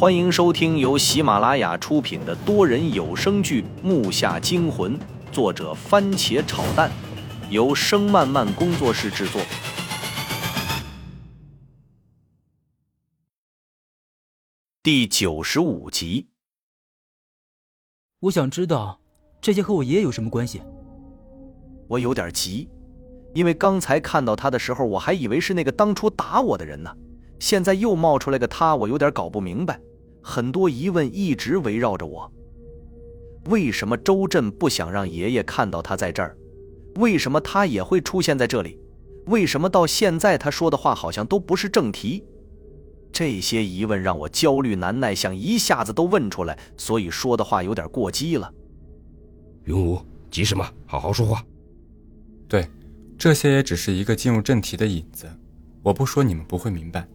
欢迎收听由喜马拉雅出品的多人有声剧《木下惊魂》，作者番茄炒蛋，由声漫漫工作室制作。第九十五集，我想知道这些和我爷爷有什么关系。我有点急，因为刚才看到他的时候，我还以为是那个当初打我的人呢。现在又冒出来个他，我有点搞不明白，很多疑问一直围绕着我。为什么周震不想让爷爷看到他在这儿？为什么他也会出现在这里？为什么到现在他说的话好像都不是正题？这些疑问让我焦虑难耐，想一下子都问出来，所以说的话有点过激了。云无，急什么？好好说话。对，这些也只是一个进入正题的引子，我不说你们不会明白。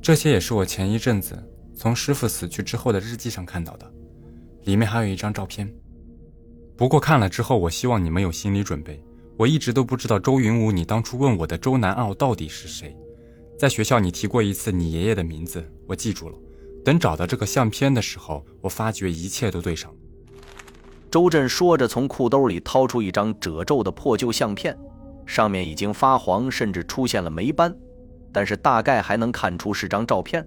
这些也是我前一阵子从师傅死去之后的日记上看到的，里面还有一张照片。不过看了之后，我希望你们有心理准备。我一直都不知道周云武，你当初问我的周南傲到底是谁？在学校你提过一次你爷爷的名字，我记住了。等找到这个相片的时候，我发觉一切都对上了。周震说着，从裤兜里掏出一张褶皱的破旧相片，上面已经发黄，甚至出现了霉斑。但是大概还能看出是张照片。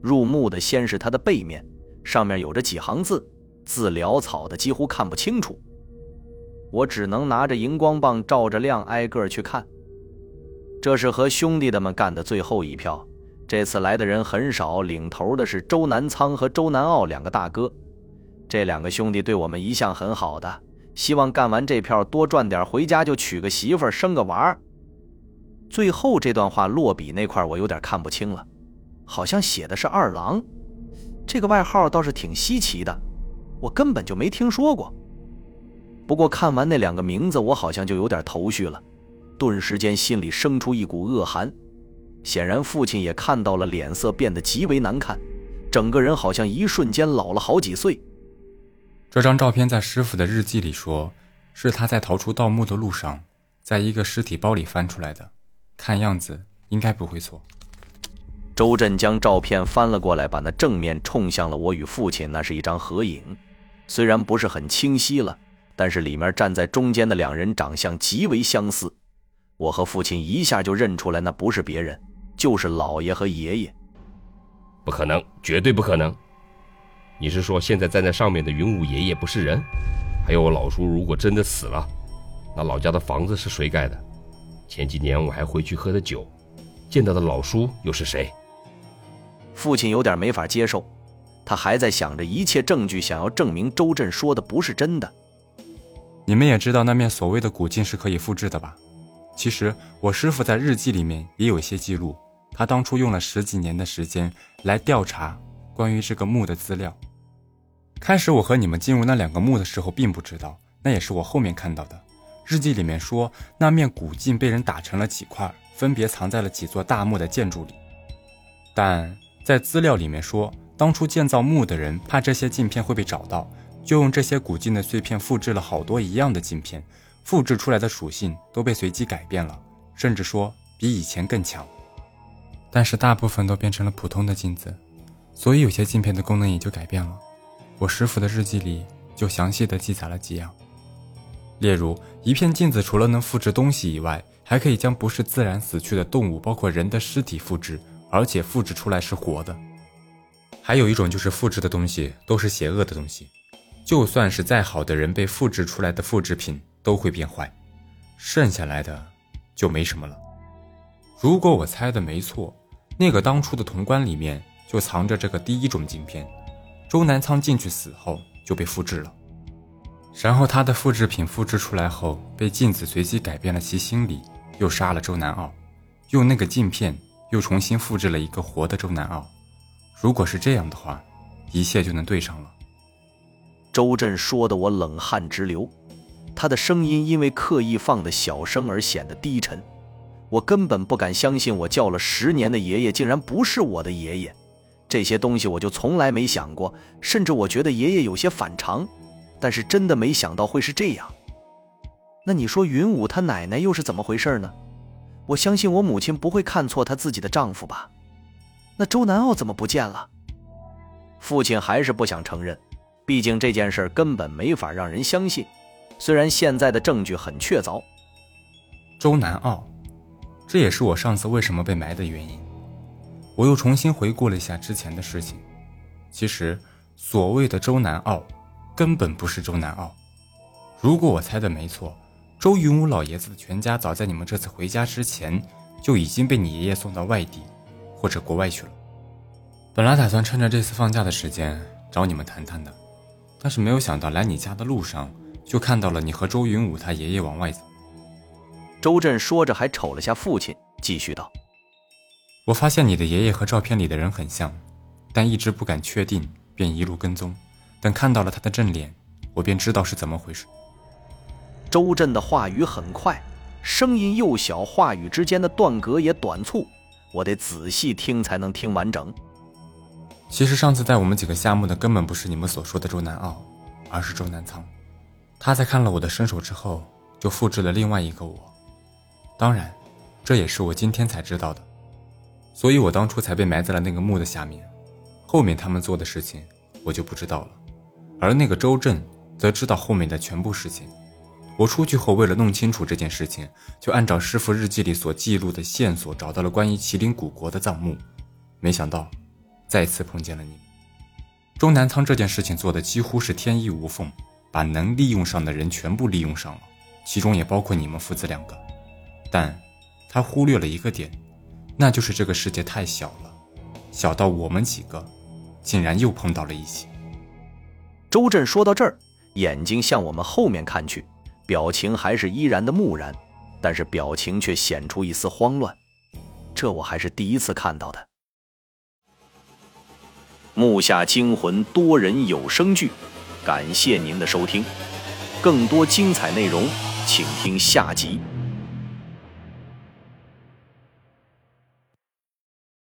入目的先是它的背面，上面有着几行字，字潦草的几乎看不清楚。我只能拿着荧光棒照着亮，挨个去看。这是和兄弟的们干的最后一票。这次来的人很少，领头的是周南仓和周南傲两个大哥。这两个兄弟对我们一向很好的，希望干完这票多赚点，回家就娶个媳妇生个娃儿。最后这段话落笔那块我有点看不清了，好像写的是二郎，这个外号倒是挺稀奇的，我根本就没听说过。不过看完那两个名字，我好像就有点头绪了，顿时间心里生出一股恶寒。显然父亲也看到了，脸色变得极为难看，整个人好像一瞬间老了好几岁。这张照片在师傅的日记里说，是他在逃出盗墓的路上，在一个尸体包里翻出来的。看样子应该不会错。周震将照片翻了过来，把那正面冲向了我与父亲。那是一张合影，虽然不是很清晰了，但是里面站在中间的两人长相极为相似。我和父亲一下就认出来，那不是别人，就是老爷和爷爷。不可能，绝对不可能！你是说现在站在上面的云武爷爷不是人？还有我老叔，如果真的死了，那老家的房子是谁盖的？前几年我还回去喝的酒，见到的老叔又是谁？父亲有点没法接受，他还在想着一切证据，想要证明周震说的不是真的。你们也知道那面所谓的古镜是可以复制的吧？其实我师傅在日记里面也有一些记录，他当初用了十几年的时间来调查关于这个墓的资料。开始我和你们进入那两个墓的时候并不知道，那也是我后面看到的。日记里面说，那面古镜被人打成了几块，分别藏在了几座大墓的建筑里。但在资料里面说，当初建造墓的人怕这些镜片会被找到，就用这些古镜的碎片复制了好多一样的镜片，复制出来的属性都被随机改变了，甚至说比以前更强。但是大部分都变成了普通的镜子，所以有些镜片的功能也就改变了。我师傅的日记里就详细的记载了几样。例如，一片镜子除了能复制东西以外，还可以将不是自然死去的动物，包括人的尸体复制，而且复制出来是活的。还有一种就是复制的东西都是邪恶的东西，就算是再好的人，被复制出来的复制品都会变坏，剩下来的就没什么了。如果我猜的没错，那个当初的潼关里面就藏着这个第一种镜片，周南仓进去死后就被复制了。然后他的复制品复制出来后，被镜子随机改变了其心理，又杀了周南傲，用那个镜片又重新复制了一个活的周南傲。如果是这样的话，一切就能对上了。周震说的我冷汗直流，他的声音因为刻意放的小声而显得低沉。我根本不敢相信，我叫了十年的爷爷竟然不是我的爷爷。这些东西我就从来没想过，甚至我觉得爷爷有些反常。但是真的没想到会是这样。那你说云武他奶奶又是怎么回事呢？我相信我母亲不会看错她自己的丈夫吧？那周南傲怎么不见了？父亲还是不想承认，毕竟这件事根本没法让人相信。虽然现在的证据很确凿，周南傲，这也是我上次为什么被埋的原因。我又重新回顾了一下之前的事情，其实所谓的周南傲，根本不是周南傲。如果我猜的没错，周云武老爷子的全家早在你们这次回家之前，就已经被你爷爷送到外地或者国外去了。本来打算趁着这次放假的时间找你们谈谈的，但是没有想到来你家的路上。就看到了你和周云武他爷爷往外走。周震说着，还瞅了下父亲，继续道：“我发现你的爷爷和照片里的人很像，但一直不敢确定，便一路跟踪。等看到了他的正脸，我便知道是怎么回事。”周震的话语很快，声音又小，话语之间的断隔也短促，我得仔细听才能听完整。其实上次带我们几个下墓的根本不是你们所说的周南傲，而是周南仓。他在看了我的身手之后，就复制了另外一个我。当然，这也是我今天才知道的，所以我当初才被埋在了那个墓的下面。后面他们做的事情，我就不知道了。而那个周震则知道后面的全部事情。我出去后，为了弄清楚这件事情，就按照师傅日记里所记录的线索，找到了关于麒麟古国的葬墓。没想到，再次碰见了你。周南仓这件事情做的几乎是天衣无缝。把能利用上的人全部利用上了，其中也包括你们父子两个，但他忽略了一个点，那就是这个世界太小了，小到我们几个竟然又碰到了一起。周震说到这儿，眼睛向我们后面看去，表情还是依然的木然，但是表情却显出一丝慌乱，这我还是第一次看到的。木下惊魂多人有声剧。感谢您的收听，更多精彩内容，请听下集。